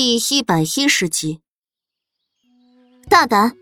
第一百一十集，大胆！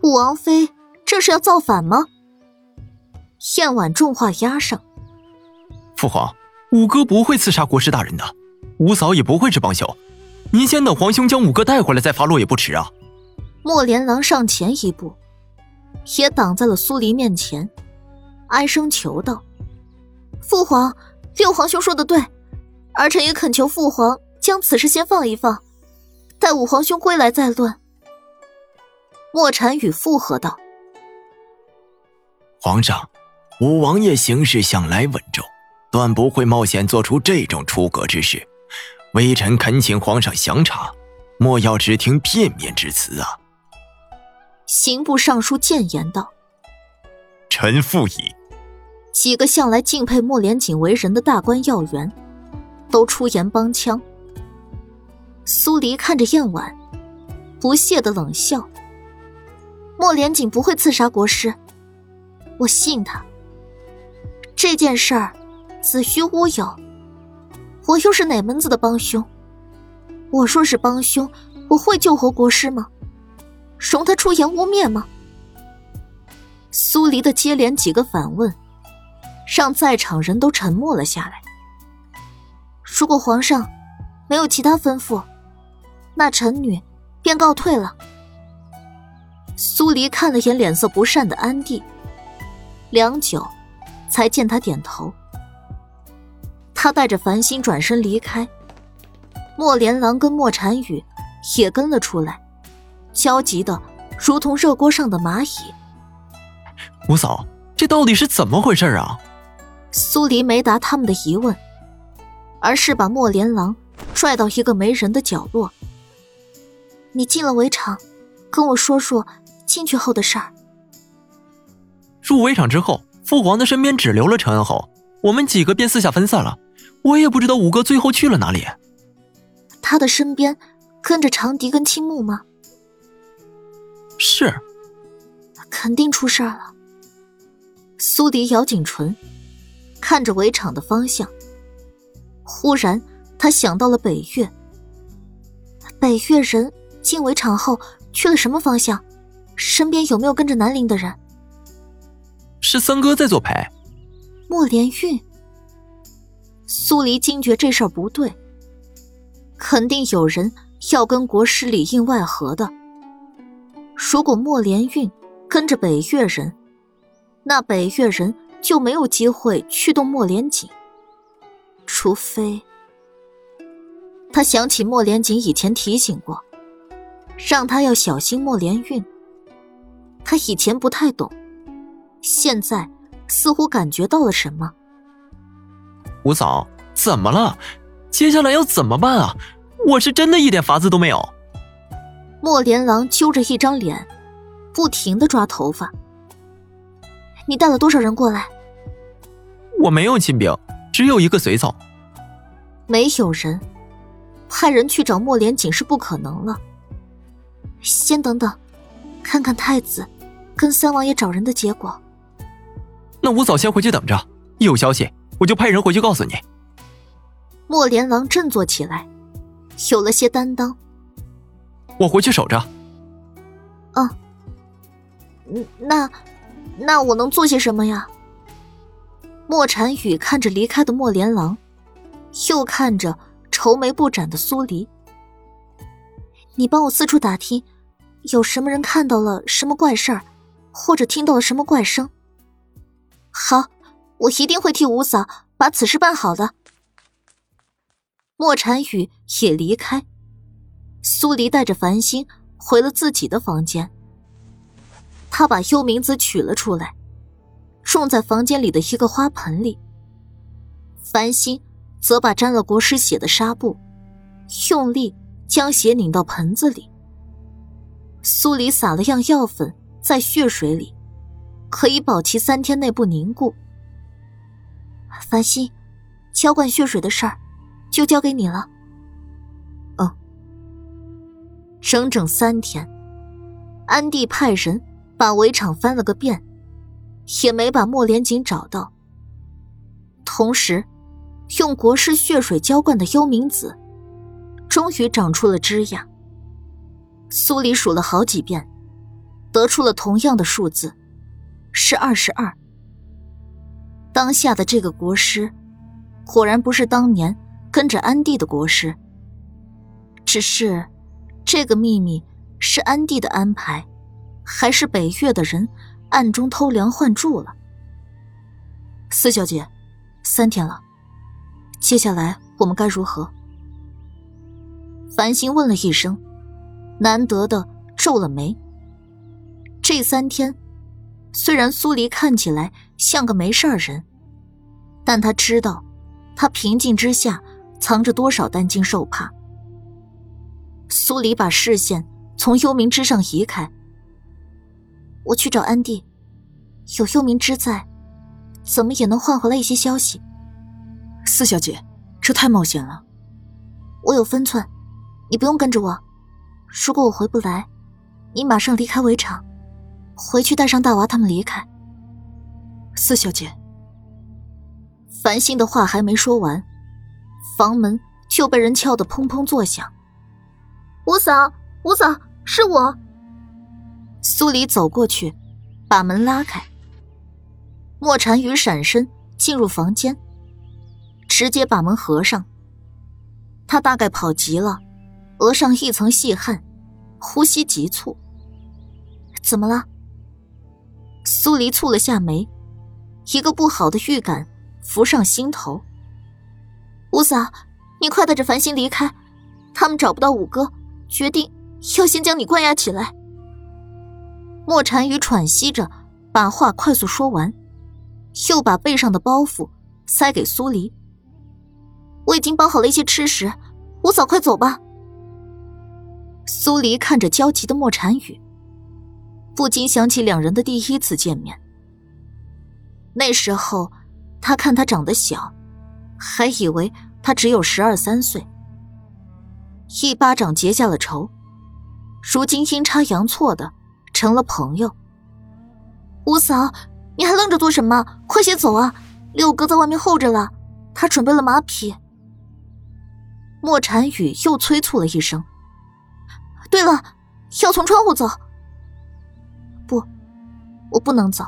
武王妃这是要造反吗？燕婉重话压上。父皇，五哥不会刺杀国师大人的，五嫂也不会是帮凶。您先等皇兄将五哥带回来再发落也不迟啊。莫连郎上前一步，也挡在了苏黎面前，哀声求道：“父皇，六皇兄说的对，儿臣也恳求父皇。”将此事先放一放，待五皇兄归来再论。莫禅雨附和道：“皇上，五王爷行事向来稳重，断不会冒险做出这种出格之事。微臣恳请皇上详查，莫要只听片面之词啊。”刑部尚书谏言道：“臣附议。”几个向来敬佩莫连锦为人的大官要员，都出言帮腔。苏黎看着燕婉，不屑的冷笑：“莫连锦不会刺杀国师，我信他。这件事儿子虚乌有，我又是哪门子的帮凶？我若是帮凶，我会救活国师吗？容他出言污蔑吗？”苏黎的接连几个反问，让在场人都沉默了下来。如果皇上没有其他吩咐，那臣女便告退了。苏黎看了眼脸色不善的安帝，良久，才见他点头。他带着繁星转身离开，莫连郎跟莫禅雨也跟了出来，焦急的如同热锅上的蚂蚁。五嫂，这到底是怎么回事啊？苏黎没答他们的疑问，而是把莫连郎拽到一个没人的角落。你进了围场，跟我说说进去后的事儿。入围场之后，父皇的身边只留了陈恩侯，我们几个便四下分散了。我也不知道五哥最后去了哪里。他的身边跟着长笛跟青木吗？是。肯定出事儿了。苏迪咬紧唇，看着围场的方向。忽然，他想到了北岳。北岳人。进围场后去了什么方向？身边有没有跟着南陵的人？是三哥在作陪。莫连运。苏黎惊觉这事儿不对，肯定有人要跟国师里应外合的。如果莫连运跟着北越人，那北越人就没有机会去动莫连锦。除非……他想起莫连锦以前提醒过。让他要小心莫连运。他以前不太懂，现在似乎感觉到了什么。五嫂，怎么了？接下来要怎么办啊？我是真的一点法子都没有。莫连郎揪着一张脸，不停的抓头发。你带了多少人过来？我没有亲兵，只有一个随从。没有人，派人去找莫连锦是不可能了。先等等，看看太子跟三王爷找人的结果。那五嫂先回去等着，一有消息我就派人回去告诉你。莫连郎振作起来，有了些担当。我回去守着。嗯，那那我能做些什么呀？莫禅雨看着离开的莫连郎，又看着愁眉不展的苏黎。你帮我四处打听。有什么人看到了什么怪事儿，或者听到了什么怪声？好，我一定会替五嫂把此事办好的。莫禅雨也离开，苏黎带着繁星回了自己的房间。他把幽冥子取了出来，种在房间里的一个花盆里。繁星则把沾了国师血的纱布，用力将血拧到盆子里。苏黎撒了样药粉在血水里，可以保其三天内不凝固。繁星，浇灌血水的事儿就交给你了。哦，整整三天，安帝派人把围场翻了个遍，也没把莫连锦找到。同时，用国师血水浇灌的幽冥子，终于长出了枝桠。苏黎数了好几遍，得出了同样的数字，是二十二。当下的这个国师，果然不是当年跟着安帝的国师。只是，这个秘密是安帝的安排，还是北岳的人暗中偷梁换柱了？四小姐，三天了，接下来我们该如何？繁星问了一声，难得的皱了眉。这三天，虽然苏黎看起来像个没事人，但他知道，他平静之下藏着多少担惊受怕。苏黎把视线从幽冥之上移开，我去找安迪，有幽冥之在，怎么也能换回来一些消息。四小姐，这太冒险了。我有分寸，你不用跟着我。如果我回不来，你马上离开围场，回去带上大娃他们离开。四小姐，繁星的话还没说完，房门就被人敲得砰砰作响。五嫂，五嫂，是我。苏黎走过去，把门拉开。莫禅雨闪身进入房间，直接把门合上。他大概跑急了，额上一层细汗，呼吸急促。怎么了？苏黎蹙了下眉，一个不好的预感浮上心头。五嫂，你快带着繁星离开，他们找不到五哥。决定要先将你关押起来。莫禅雨喘息着，把话快速说完，又把背上的包袱塞给苏黎。我已经包好了一些吃食，五嫂快走吧。苏黎看着焦急的莫禅雨，不禁想起两人的第一次见面。那时候，他看他长得小，还以为他只有十二三岁。一巴掌结下了仇，如今阴差阳错的成了朋友。五嫂，你还愣着做什么？快些走啊！六哥在外面候着了，他准备了马匹。莫禅雨又催促了一声。对了，要从窗户走。不，我不能走。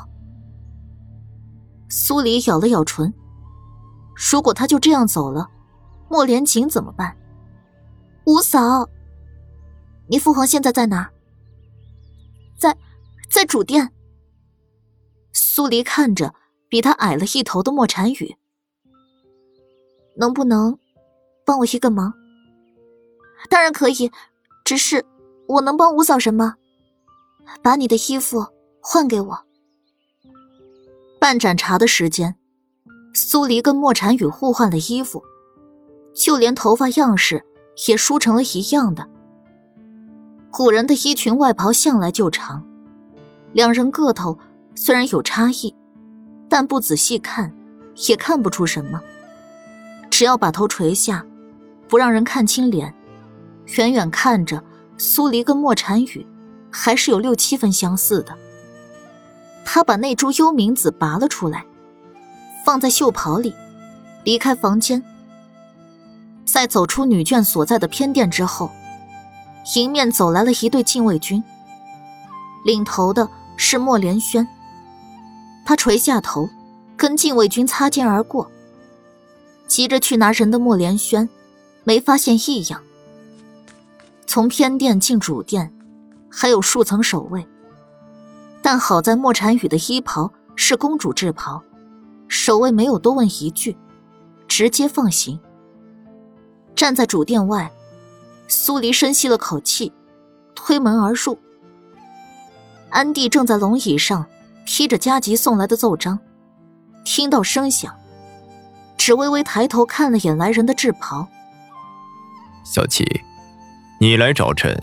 苏黎咬了咬唇，如果他就这样走了，莫连锦怎么办？五嫂，你父皇现在在哪？在，在主殿。苏黎看着比他矮了一头的莫禅雨，能不能帮我一个忙？当然可以，只是我能帮五嫂什么？把你的衣服换给我。半盏茶的时间，苏黎跟莫禅雨互换了衣服，就连头发样式。也梳成了一样的。古人的衣裙外袍向来就长，两人个头虽然有差异，但不仔细看也看不出什么。只要把头垂下，不让人看清脸，远远看着苏黎跟莫禅雨还是有六七分相似的。他把那株幽冥子拔了出来，放在袖袍里，离开房间。在走出女眷所在的偏殿之后，迎面走来了一队禁卫军。领头的是莫连轩。他垂下头，跟禁卫军擦肩而过。急着去拿人的莫连轩，没发现异样。从偏殿进主殿，还有数层守卫。但好在莫禅雨的衣袍是公主制袍，守卫没有多问一句，直接放行。站在主殿外，苏黎深吸了口气，推门而入。安帝正在龙椅上披着加急送来的奏章，听到声响，只微微抬头看了眼来人的制袍。小七，你来找朕，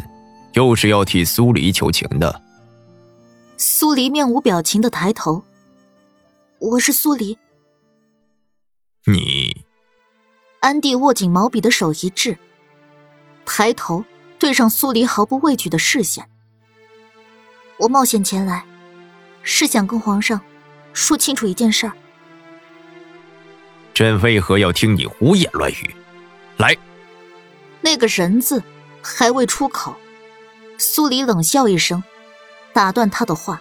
又是要替苏黎求情的？苏黎面无表情的抬头：“我是苏黎。”你。安迪握紧毛笔的手一滞，抬头对上苏黎毫不畏惧的视线。我冒险前来，是想跟皇上说清楚一件事儿。朕为何要听你胡言乱语？来，那个人字还未出口，苏黎冷笑一声，打断他的话：“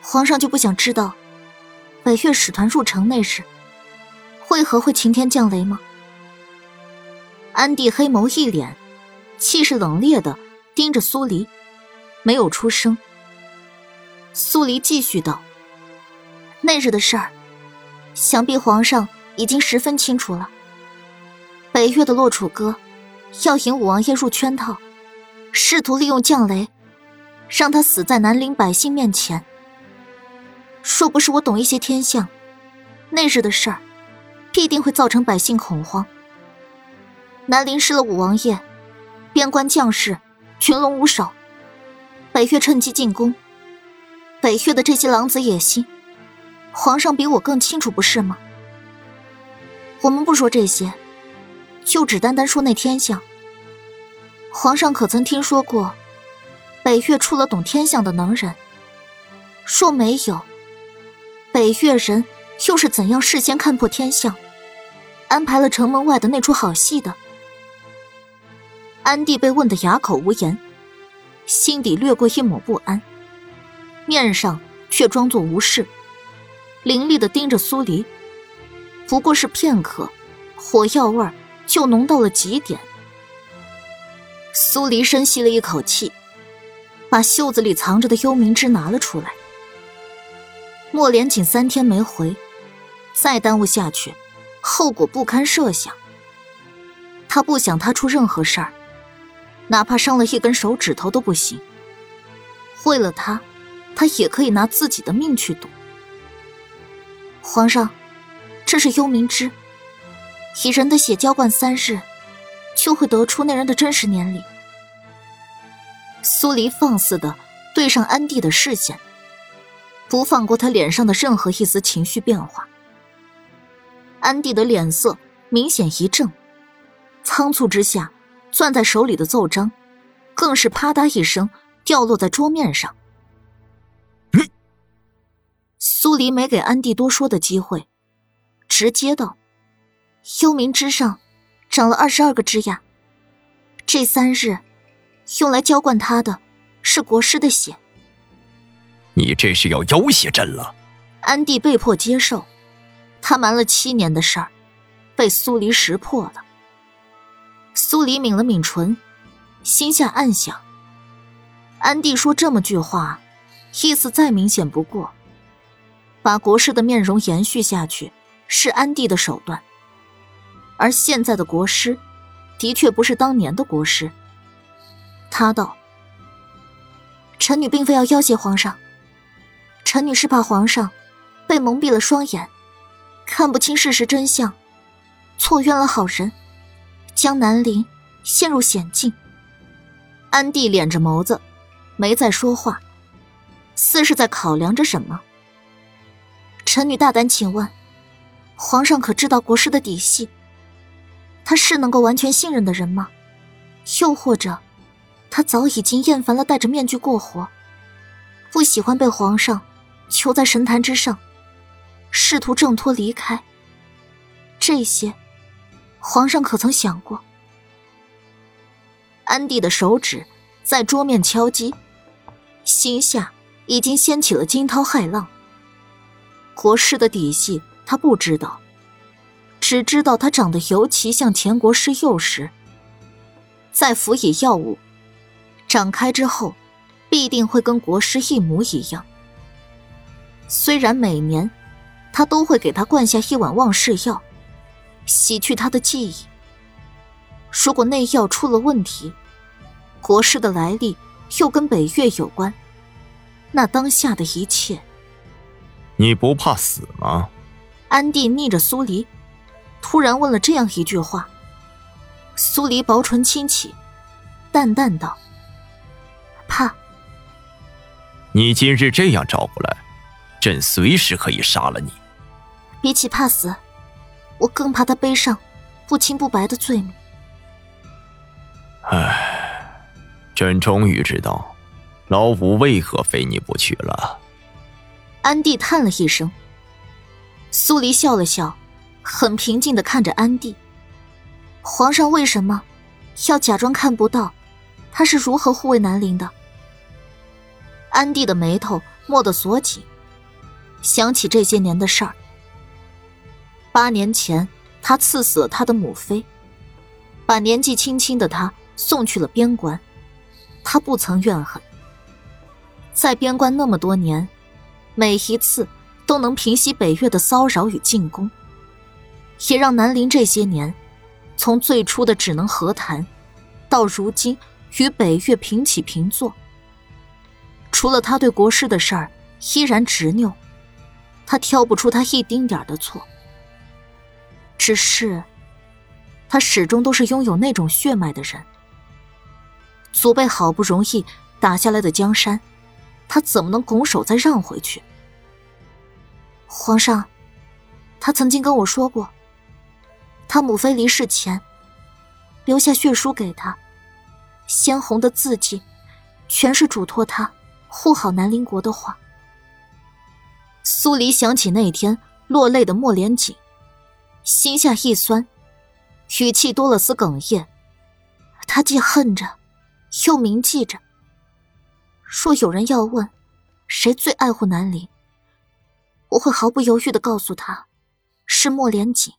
皇上就不想知道北岳使团入城那日，为何会晴天降雷吗？”安帝黑眸一脸，气势冷冽的盯着苏黎，没有出声。苏黎继续道：“那日的事儿，想必皇上已经十分清楚了。北岳的洛楚歌要引武王爷入圈套，试图利用降雷，让他死在南陵百姓面前。若不是我懂一些天象，那日的事儿必定会造成百姓恐慌。南陵失了武王爷，边关将士群龙无首，北岳趁机进攻。”北岳的这些狼子野心，皇上比我更清楚，不是吗？我们不说这些，就只单单说那天象。皇上可曾听说过，北岳出了懂天象的能人？若没有，北岳人又是怎样事先看破天象，安排了城门外的那出好戏的？安帝被问得哑口无言，心底掠过一抹不安。面上却装作无事，凌厉的盯着苏黎。不过是片刻，火药味儿就浓到了极点。苏黎深吸了一口气，把袖子里藏着的幽冥枝拿了出来。莫连锦三天没回，再耽误下去，后果不堪设想。他不想他出任何事儿，哪怕伤了一根手指头都不行。为了他。他也可以拿自己的命去赌。皇上，这是幽冥之，以人的血浇灌三日，就会得出那人的真实年龄。苏黎放肆的对上安帝的视线，不放过他脸上的任何一丝情绪变化。安帝的脸色明显一正，仓促之下，攥在手里的奏章，更是啪嗒一声掉落在桌面上。苏黎没给安帝多说的机会，直接道：“幽冥之上长了二十二个枝桠，这三日用来浇灌他的，是国师的血。你这是要要挟朕了？”安帝被迫接受，他瞒了七年的事儿，被苏黎识破了。苏黎抿了抿唇，心下暗想：安帝说这么句话，意思再明显不过。把国师的面容延续下去，是安帝的手段。而现在的国师，的确不是当年的国师。他道：“臣女并非要要挟皇上，臣女是怕皇上被蒙蔽了双眼，看不清事实真相，错冤了好人，将南陵陷入险境。”安帝敛着眸子，没再说话，似是在考量着什么。臣女大胆请问，皇上可知道国师的底细？他是能够完全信任的人吗？又或者，他早已经厌烦了戴着面具过活，不喜欢被皇上囚在神坛之上，试图挣脱离开？这些，皇上可曾想过？安帝的手指在桌面敲击，心下已经掀起了惊涛骇浪。国师的底细他不知道，只知道他长得尤其像前国师幼时。再辅以药物，长开之后，必定会跟国师一模一样。虽然每年，他都会给他灌下一碗忘事药，洗去他的记忆。如果那药出了问题，国师的来历又跟北岳有关，那当下的一切。你不怕死吗？安帝逆着苏黎，突然问了这样一句话。苏黎薄唇轻启，淡淡道：“怕。”你今日这样找过来，朕随时可以杀了你。比起怕死，我更怕他背上不清不白的罪名。唉，朕终于知道，老五为何非你不娶了。安帝叹了一声，苏黎笑了笑，很平静的看着安帝。皇上为什么要假装看不到？他是如何护卫南陵的？安帝的眉头蓦地锁紧，想起这些年的事儿。八年前，他赐死了他的母妃，把年纪轻轻的他送去了边关。他不曾怨恨，在边关那么多年，每一次都能平息北越的骚扰与进攻，也让南陵这些年，从最初的只能和谈，到如今与北越平起平坐。除了他对国师的事儿依然执拗，他挑不出他一丁点的错。只是，他始终都是拥有那种血脉的人。祖辈好不容易打下来的江山，他怎么能拱手再让回去？皇上，他曾经跟我说过，他母妃离世前留下血书给他，鲜红的字迹，全是嘱托他护好南陵国的话。苏黎想起那天落泪的莫连锦，心下一酸，语气多了丝哽咽。他既恨着。又铭记着。若有人要问，谁最爱护南陵，我会毫不犹豫的告诉他，是莫连锦。